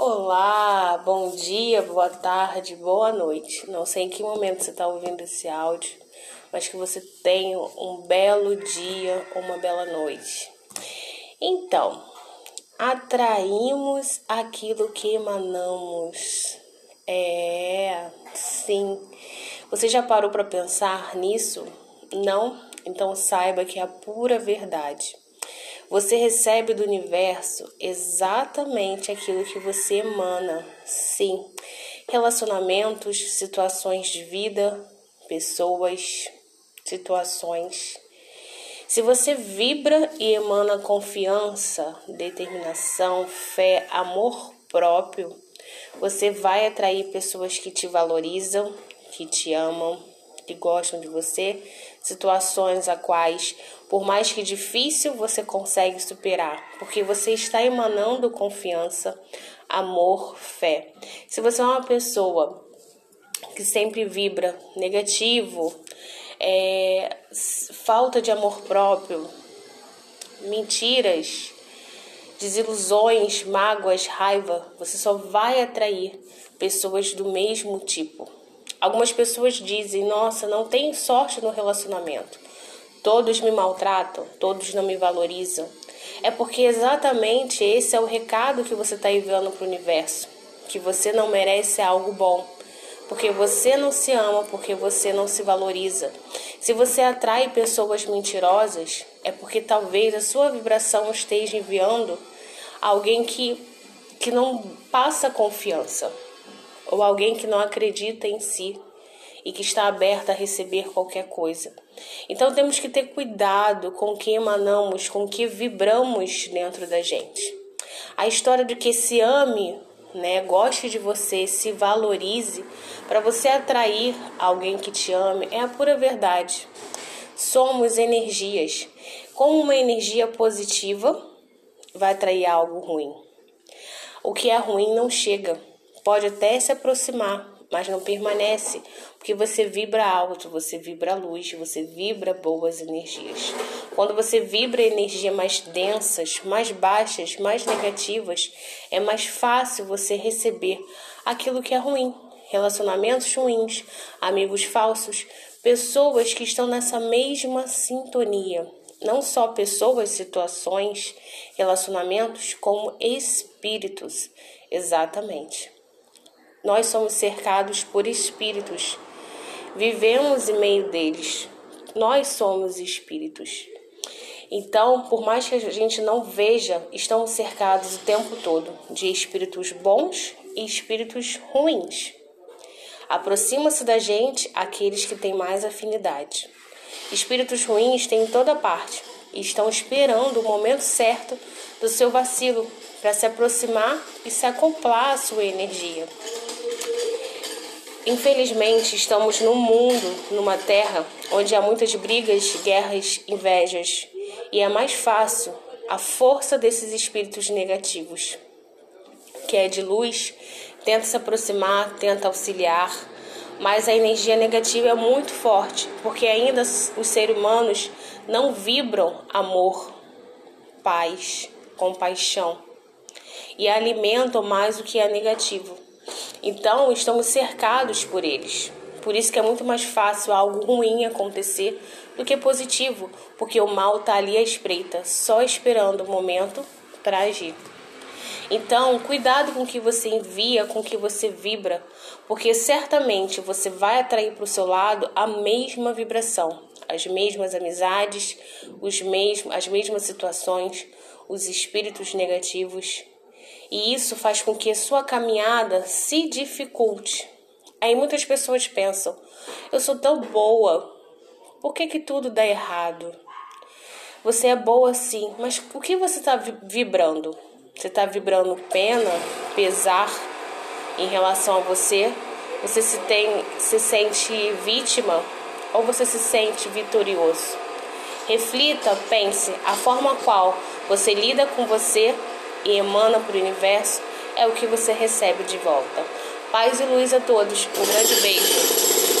Olá, bom dia, boa tarde, boa noite. Não sei em que momento você está ouvindo esse áudio, mas que você tenha um belo dia ou uma bela noite. Então, atraímos aquilo que emanamos. É, sim. Você já parou para pensar nisso? Não? Então saiba que é a pura verdade. Você recebe do universo exatamente aquilo que você emana. Sim, relacionamentos, situações de vida, pessoas, situações. Se você vibra e emana confiança, determinação, fé, amor próprio, você vai atrair pessoas que te valorizam, que te amam, que gostam de você, situações a quais, por mais que difícil, você consegue superar, porque você está emanando confiança, amor, fé. Se você é uma pessoa que sempre vibra negativo, é, falta de amor próprio, mentiras, desilusões, mágoas, raiva, você só vai atrair pessoas do mesmo tipo. Algumas pessoas dizem: Nossa, não tenho sorte no relacionamento. Todos me maltratam, todos não me valorizam. É porque exatamente esse é o recado que você está enviando para o universo: que você não merece algo bom, porque você não se ama, porque você não se valoriza. Se você atrai pessoas mentirosas, é porque talvez a sua vibração esteja enviando alguém que, que não passa confiança ou alguém que não acredita em si e que está aberta a receber qualquer coisa. Então temos que ter cuidado com o que emanamos, com o que vibramos dentro da gente. A história de que se ame, né, goste de você, se valorize, para você atrair alguém que te ame, é a pura verdade. Somos energias. Como uma energia positiva vai atrair algo ruim. O que é ruim não chega Pode até se aproximar, mas não permanece, porque você vibra alto, você vibra luz, você vibra boas energias. Quando você vibra energia mais densas, mais baixas, mais negativas, é mais fácil você receber aquilo que é ruim, relacionamentos ruins, amigos falsos, pessoas que estão nessa mesma sintonia. Não só pessoas, situações, relacionamentos, como espíritos. Exatamente. Nós somos cercados por espíritos. Vivemos em meio deles. Nós somos espíritos. Então, por mais que a gente não veja, estamos cercados o tempo todo de espíritos bons e espíritos ruins. Aproxima-se da gente aqueles que têm mais afinidade. Espíritos ruins têm em toda parte e estão esperando o momento certo do seu vacilo para se aproximar e se acoplar à sua energia. Infelizmente, estamos num mundo, numa terra, onde há muitas brigas, guerras, invejas, e é mais fácil a força desses espíritos negativos, que é de luz, tenta se aproximar, tenta auxiliar, mas a energia negativa é muito forte, porque ainda os seres humanos não vibram amor, paz, compaixão. E alimentam mais o que é negativo. Então, estamos cercados por eles. Por isso que é muito mais fácil algo ruim acontecer do que positivo, porque o mal está ali à espreita, só esperando o momento para agir. Então, cuidado com o que você envia, com o que você vibra, porque certamente você vai atrair para o seu lado a mesma vibração, as mesmas amizades, os mesmos, as mesmas situações, os espíritos negativos e isso faz com que sua caminhada se dificulte. Aí muitas pessoas pensam: eu sou tão boa, por que, que tudo dá errado? Você é boa sim, mas o que você está vibrando? Você está vibrando pena, pesar em relação a você? Você se, tem, se sente vítima ou você se sente vitorioso? Reflita, pense a forma qual você lida com você e emana para o universo é o que você recebe de volta. Paz e luz a todos. Um grande beijo.